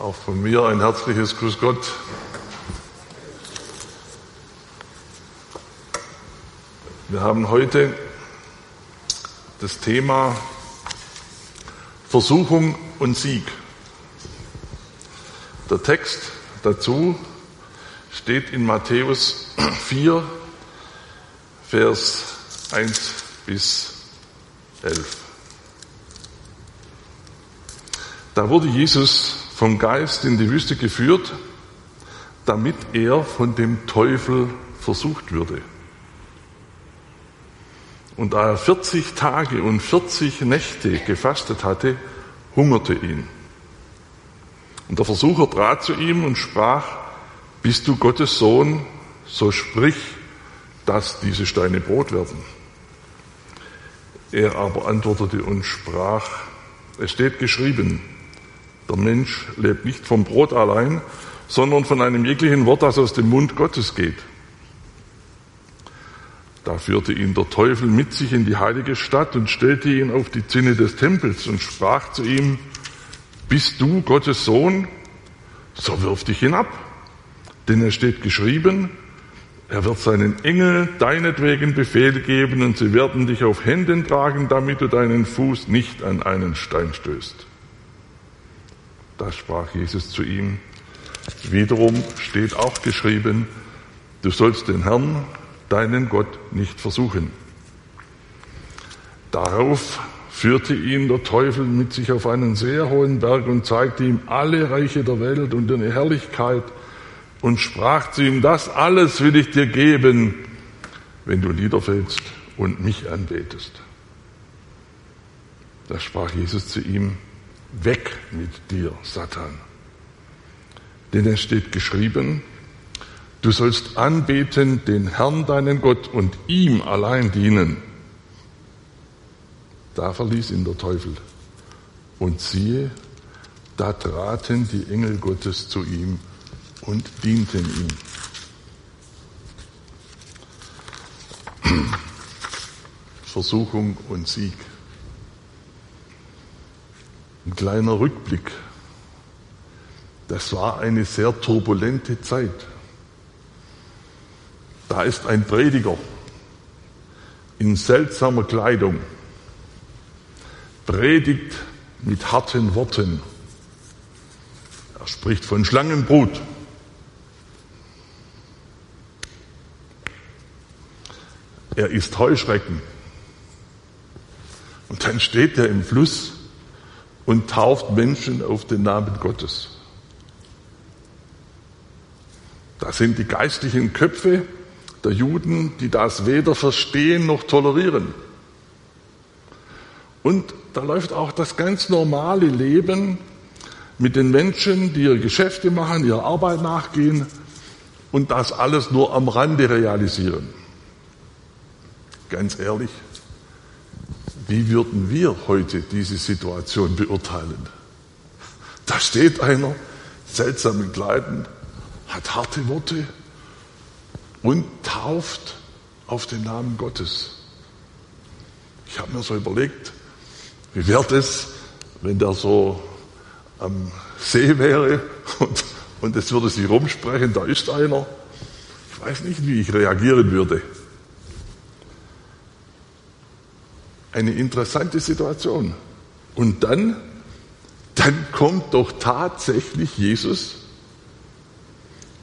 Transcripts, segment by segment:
Auch von mir ein herzliches Grüß Gott. Wir haben heute das Thema Versuchung und Sieg. Der Text dazu steht in Matthäus 4, Vers 1 bis 11. Da wurde Jesus vom Geist in die Wüste geführt, damit er von dem Teufel versucht würde. Und da er 40 Tage und 40 Nächte gefastet hatte, hungerte ihn. Und der Versucher trat zu ihm und sprach, bist du Gottes Sohn, so sprich, dass diese Steine Brot werden. Er aber antwortete und sprach, es steht geschrieben, der Mensch lebt nicht vom Brot allein, sondern von einem jeglichen Wort, das aus dem Mund Gottes geht. Da führte ihn der Teufel mit sich in die heilige Stadt und stellte ihn auf die Zinne des Tempels und sprach zu ihm, bist du Gottes Sohn? So wirf dich hinab. Denn es steht geschrieben, er wird seinen Engel deinetwegen Befehl geben und sie werden dich auf Händen tragen, damit du deinen Fuß nicht an einen Stein stößt. Da sprach Jesus zu ihm, wiederum steht auch geschrieben, du sollst den Herrn, deinen Gott, nicht versuchen. Darauf führte ihn der Teufel mit sich auf einen sehr hohen Berg und zeigte ihm alle Reiche der Welt und ihre Herrlichkeit und sprach zu ihm, das alles will ich dir geben, wenn du niederfällst und mich anbetest. Da sprach Jesus zu ihm, Weg mit dir, Satan. Denn es steht geschrieben, du sollst anbeten den Herrn deinen Gott und ihm allein dienen. Da verließ ihn der Teufel. Und siehe, da traten die Engel Gottes zu ihm und dienten ihm. Versuchung und Sieg. Ein kleiner Rückblick. Das war eine sehr turbulente Zeit. Da ist ein Prediger in seltsamer Kleidung, predigt mit harten Worten. Er spricht von Schlangenbrut. Er isst Heuschrecken. Und dann steht er im Fluss und tauft Menschen auf den Namen Gottes. Das sind die geistlichen Köpfe der Juden, die das weder verstehen noch tolerieren. Und da läuft auch das ganz normale Leben mit den Menschen, die ihre Geschäfte machen, ihrer Arbeit nachgehen und das alles nur am Rande realisieren. Ganz ehrlich, wie würden wir heute diese Situation beurteilen? Da steht einer, seltsam in Kleiden, hat harte Worte und tauft auf den Namen Gottes. Ich habe mir so überlegt, wie wäre das, wenn der so am See wäre und, und es würde sich rumsprechen, da ist einer. Ich weiß nicht, wie ich reagieren würde. Eine interessante Situation. Und dann, dann kommt doch tatsächlich Jesus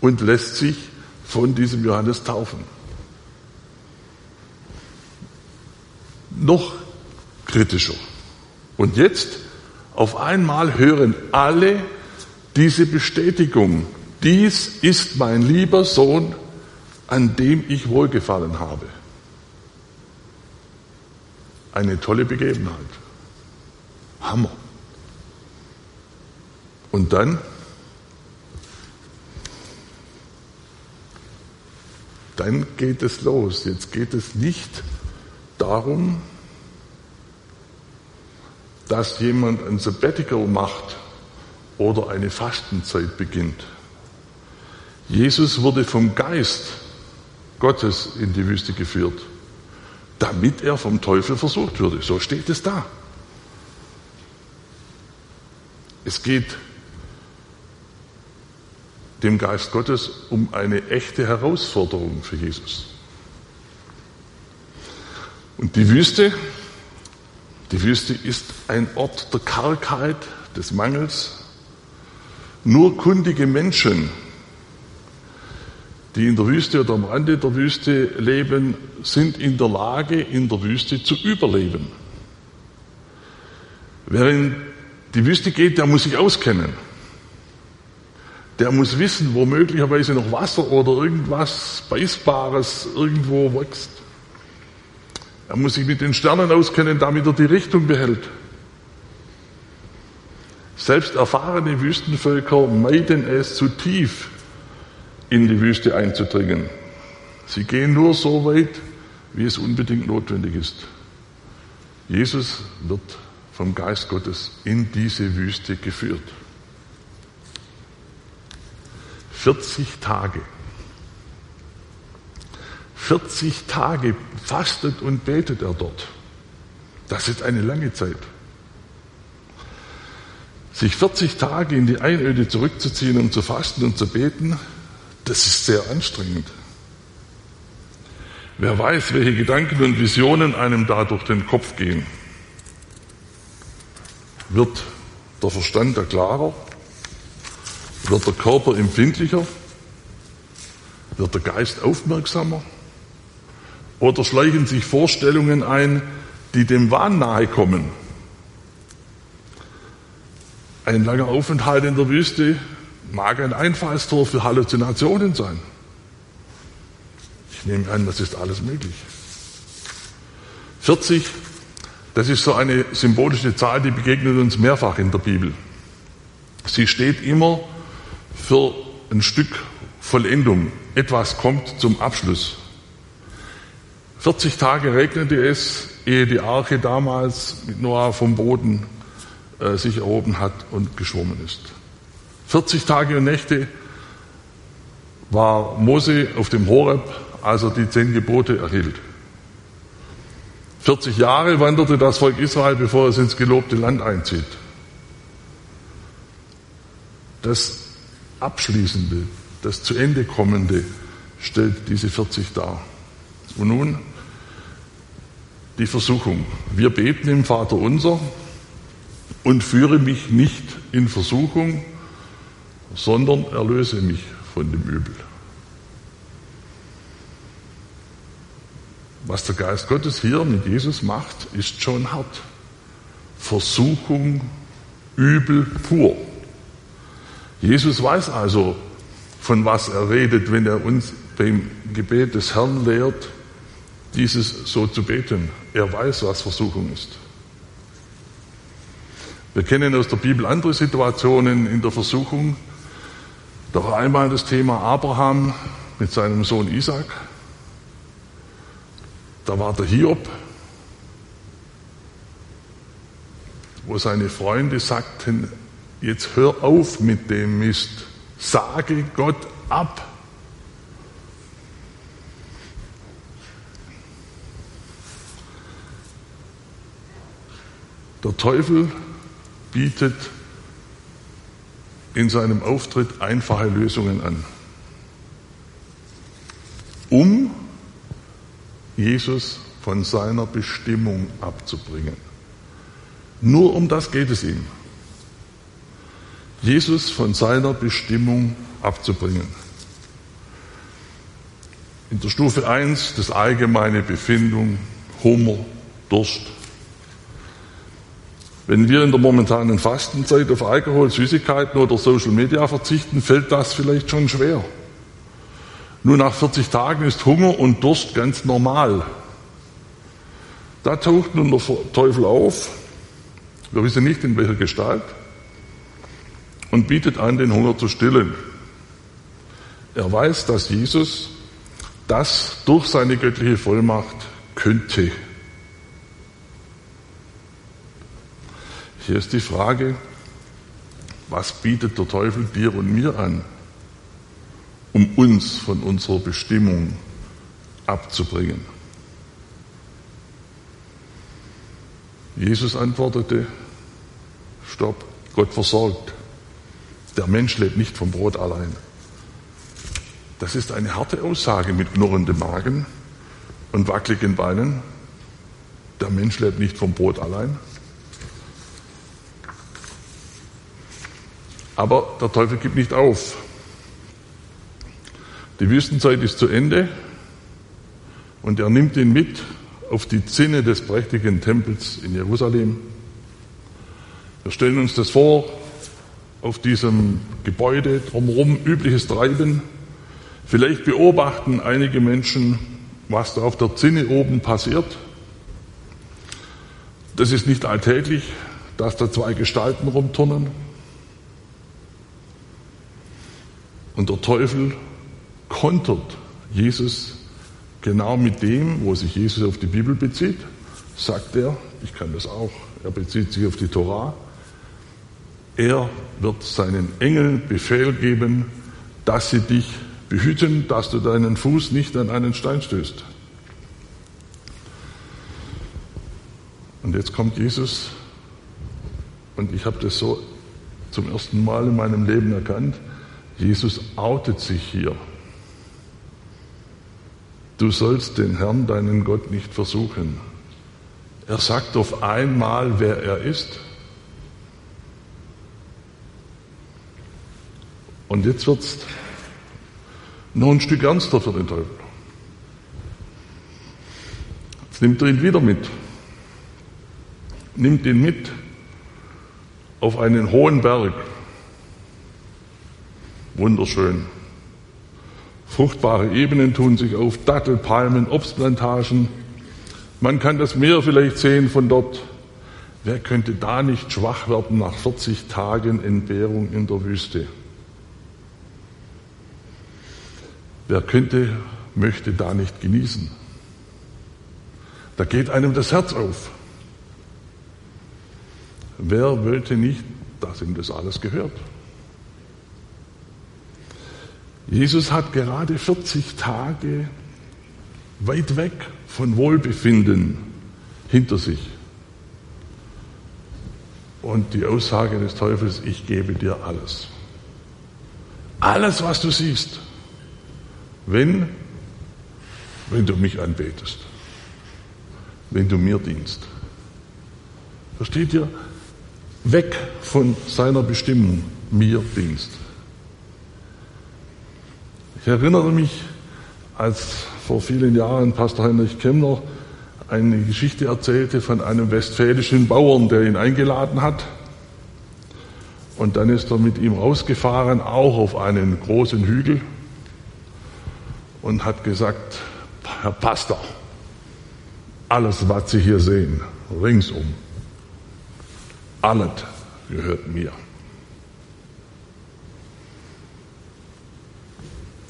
und lässt sich von diesem Johannes taufen. Noch kritischer. Und jetzt auf einmal hören alle diese Bestätigung. Dies ist mein lieber Sohn, an dem ich wohlgefallen habe. Eine tolle Begebenheit. Hammer. Und dann, dann geht es los. Jetzt geht es nicht darum, dass jemand ein Sabbatical macht oder eine Fastenzeit beginnt. Jesus wurde vom Geist Gottes in die Wüste geführt damit er vom Teufel versucht würde. So steht es da. Es geht dem Geist Gottes um eine echte Herausforderung für Jesus. Und die Wüste, die Wüste ist ein Ort der Kargheit, des Mangels. Nur kundige Menschen, die in der Wüste oder am Rande der Wüste leben, sind in der Lage, in der Wüste zu überleben. Wer in die Wüste geht, der muss sich auskennen. Der muss wissen, wo möglicherweise noch Wasser oder irgendwas Beißbares irgendwo wächst. Er muss sich mit den Sternen auskennen, damit er die Richtung behält. Selbst erfahrene Wüstenvölker meiden es zu tief, in die Wüste einzudringen. Sie gehen nur so weit, wie es unbedingt notwendig ist. Jesus wird vom Geist Gottes in diese Wüste geführt. 40 Tage. 40 Tage fastet und betet er dort. Das ist eine lange Zeit. Sich 40 Tage in die Einöde zurückzuziehen, um zu fasten und zu beten, das ist sehr anstrengend. Wer weiß, welche Gedanken und Visionen einem da durch den Kopf gehen. Wird der Verstand da klarer? Wird der Körper empfindlicher? Wird der Geist aufmerksamer? Oder schleichen sich Vorstellungen ein, die dem Wahn nahe kommen? Ein langer Aufenthalt in der Wüste mag ein Einfallstor für Halluzinationen sein. Ich nehme an, das ist alles möglich. 40, das ist so eine symbolische Zahl, die begegnet uns mehrfach in der Bibel. Sie steht immer für ein Stück Vollendung. Etwas kommt zum Abschluss. 40 Tage regnete es, ehe die Arche damals mit Noah vom Boden äh, sich erhoben hat und geschwommen ist. 40 Tage und Nächte war Mose auf dem Horeb, als er die zehn Gebote erhielt. 40 Jahre wanderte das Volk Israel, bevor es ins gelobte Land einzieht. Das Abschließende, das zu Ende kommende stellt diese 40 dar. Und nun die Versuchung. Wir beten im Vater unser und führe mich nicht in Versuchung, sondern erlöse mich von dem Übel. Was der Geist Gottes hier mit Jesus macht, ist schon hart. Versuchung, Übel pur. Jesus weiß also, von was er redet, wenn er uns beim Gebet des Herrn lehrt, dieses so zu beten. Er weiß, was Versuchung ist. Wir kennen aus der Bibel andere Situationen in der Versuchung, war einmal das Thema Abraham mit seinem Sohn Isaac. Da war der Hiob, wo seine Freunde sagten, jetzt hör auf mit dem Mist, sage Gott ab. Der Teufel bietet in seinem Auftritt einfache Lösungen an, um Jesus von seiner Bestimmung abzubringen. Nur um das geht es ihm. Jesus von seiner Bestimmung abzubringen. In der Stufe 1 das allgemeine Befindung, Hunger, Durst, wenn wir in der momentanen Fastenzeit auf Alkohol, Süßigkeiten oder Social Media verzichten, fällt das vielleicht schon schwer. Nur nach 40 Tagen ist Hunger und Durst ganz normal. Da taucht nun der Teufel auf, wir wissen nicht in welcher Gestalt, und bietet an, den Hunger zu stillen. Er weiß, dass Jesus das durch seine göttliche Vollmacht könnte. Hier ist die Frage, was bietet der Teufel dir und mir an, um uns von unserer Bestimmung abzubringen? Jesus antwortete, stopp, Gott versorgt. Der Mensch lebt nicht vom Brot allein, Das ist eine harte Aussage mit knurrendem Magen und wackeligen Beinen. Der Mensch lebt nicht vom Brot allein. Aber der Teufel gibt nicht auf. Die Wüstenzeit ist zu Ende und er nimmt ihn mit auf die Zinne des prächtigen Tempels in Jerusalem. Wir stellen uns das vor, auf diesem Gebäude drumherum übliches Treiben. Vielleicht beobachten einige Menschen, was da auf der Zinne oben passiert. Das ist nicht alltäglich, dass da zwei Gestalten rumturnen. Und der Teufel kontert Jesus genau mit dem, wo sich Jesus auf die Bibel bezieht, sagt er, ich kann das auch, er bezieht sich auf die Torah, er wird seinen Engeln Befehl geben, dass sie dich behüten, dass du deinen Fuß nicht an einen Stein stößt. Und jetzt kommt Jesus und ich habe das so zum ersten Mal in meinem Leben erkannt. Jesus outet sich hier. Du sollst den Herrn, deinen Gott, nicht versuchen. Er sagt auf einmal, wer er ist. Und jetzt wird es noch ein Stück ernster für den Teufel. Jetzt nimmt er ihn wieder mit. Nimmt ihn mit auf einen hohen Berg. Wunderschön. Fruchtbare Ebenen tun sich auf, Dattelpalmen, Obstplantagen. Man kann das Meer vielleicht sehen von dort. Wer könnte da nicht schwach werden nach 40 Tagen Entbehrung in der Wüste? Wer könnte, möchte da nicht genießen? Da geht einem das Herz auf. Wer wollte nicht, dass ihm das alles gehört? Jesus hat gerade 40 Tage weit weg von Wohlbefinden hinter sich. Und die Aussage des Teufels, ich gebe dir alles. Alles, was du siehst, wenn, wenn du mich anbetest, wenn du mir dienst. Versteht ihr? Weg von seiner Bestimmung, mir dienst. Ich erinnere mich, als vor vielen Jahren Pastor Heinrich Kemmler eine Geschichte erzählte von einem westfälischen Bauern, der ihn eingeladen hat. Und dann ist er mit ihm rausgefahren, auch auf einen großen Hügel, und hat gesagt, Herr Pastor, alles, was Sie hier sehen, ringsum, alles gehört mir.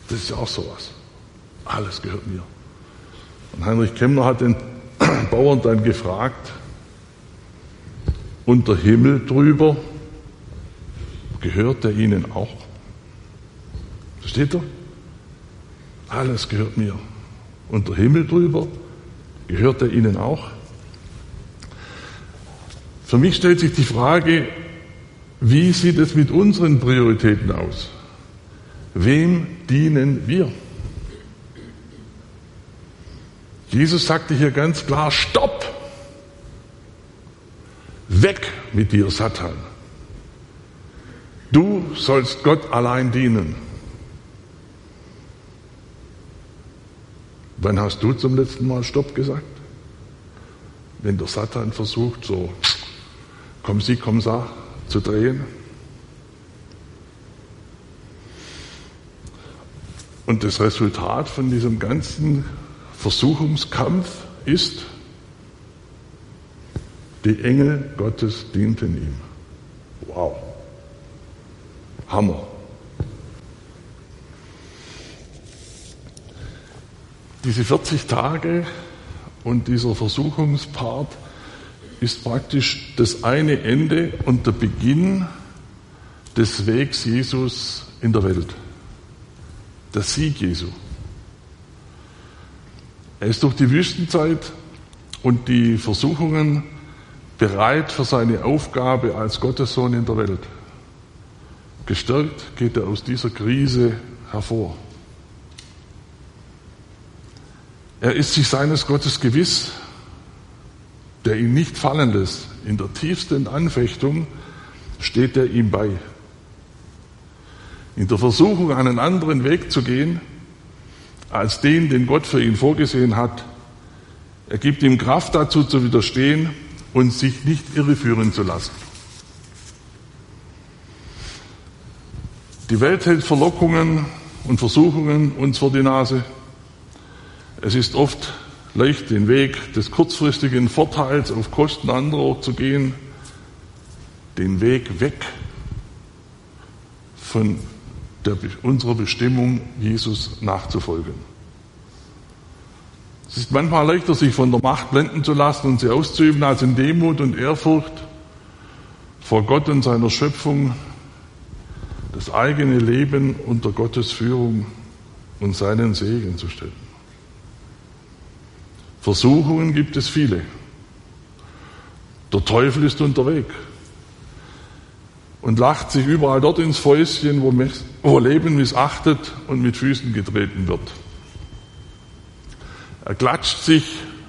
Das ist ja auch sowas. Alles gehört mir. Und Heinrich Kemmler hat den Bauern dann gefragt, und der Himmel drüber, gehört der Ihnen auch? Versteht er? Alles gehört mir. Und der Himmel drüber, gehört er Ihnen auch? Für mich stellt sich die Frage, wie sieht es mit unseren Prioritäten aus? Wem dienen wir? Jesus sagte hier ganz klar, stopp! Weg mit dir, Satan. Du sollst Gott allein dienen. Wann hast du zum letzten Mal Stopp gesagt? Wenn der Satan versucht, so komm sie, komm sa zu drehen. Und das Resultat von diesem ganzen Versuchungskampf ist, die Engel Gottes dienten ihm. Wow. Hammer. Diese 40 Tage und dieser Versuchungspart ist praktisch das eine Ende und der Beginn des Wegs Jesus in der Welt der Sieg Jesu. Er ist durch die Wüstenzeit und die Versuchungen bereit für seine Aufgabe als Gottessohn in der Welt. Gestärkt geht er aus dieser Krise hervor. Er ist sich seines Gottes gewiss, der ihn nicht fallen lässt. In der tiefsten Anfechtung steht er ihm bei. In der Versuchung, einen anderen Weg zu gehen, als den, den Gott für ihn vorgesehen hat, er gibt ihm Kraft dazu zu widerstehen und sich nicht irreführen zu lassen. Die Welt hält Verlockungen und Versuchungen uns vor die Nase. Es ist oft leicht, den Weg des kurzfristigen Vorteils auf Kosten anderer zu gehen, den Weg weg von der, unserer Bestimmung, Jesus nachzufolgen. Es ist manchmal leichter, sich von der Macht blenden zu lassen und sie auszuüben, als in Demut und Ehrfurcht vor Gott und seiner Schöpfung das eigene Leben unter Gottes Führung und seinen Segen zu stellen. Versuchungen gibt es viele. Der Teufel ist unterwegs und lacht sich überall dort ins Fäustchen, wo, wo Leben missachtet und mit Füßen getreten wird. Er klatscht sich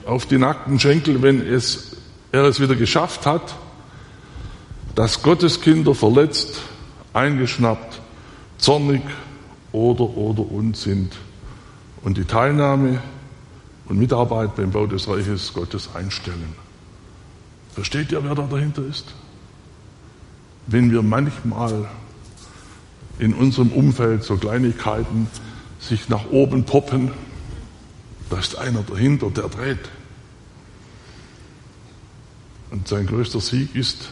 auf die nackten Schenkel, wenn es, er es wieder geschafft hat, dass Gottes Kinder verletzt, eingeschnappt, zornig oder oder und sind und die Teilnahme und Mitarbeit beim Bau des Reiches Gottes einstellen. Versteht ihr, wer da dahinter ist? Wenn wir manchmal in unserem Umfeld so Kleinigkeiten sich nach oben poppen, da ist einer dahinter, der dreht. Und sein größter Sieg ist,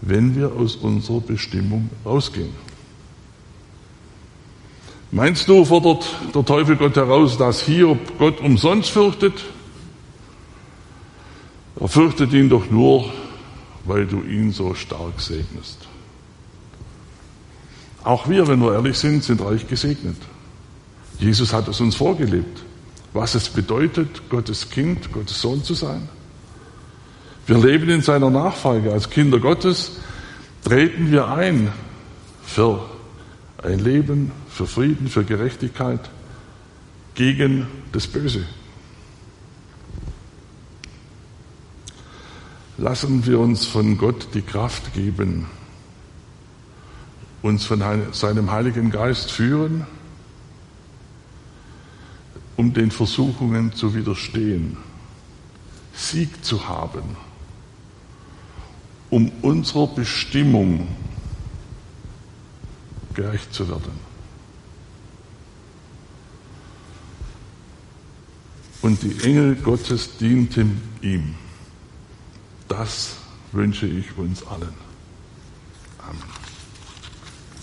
wenn wir aus unserer Bestimmung rausgehen. Meinst du, fordert der Teufel Gott heraus, dass Hiob Gott umsonst fürchtet? Er fürchtet ihn doch nur, weil du ihn so stark segnest. Auch wir, wenn wir ehrlich sind, sind reich gesegnet. Jesus hat es uns vorgelebt, was es bedeutet, Gottes Kind, Gottes Sohn zu sein. Wir leben in seiner Nachfolge. Als Kinder Gottes treten wir ein für ein Leben für Frieden, für Gerechtigkeit, gegen das Böse. Lassen wir uns von Gott die Kraft geben, uns von seinem Heiligen Geist führen, um den Versuchungen zu widerstehen, Sieg zu haben, um unserer Bestimmung gerecht zu werden. Und die Engel Gottes dienten ihm. Das wünsche ich uns allen.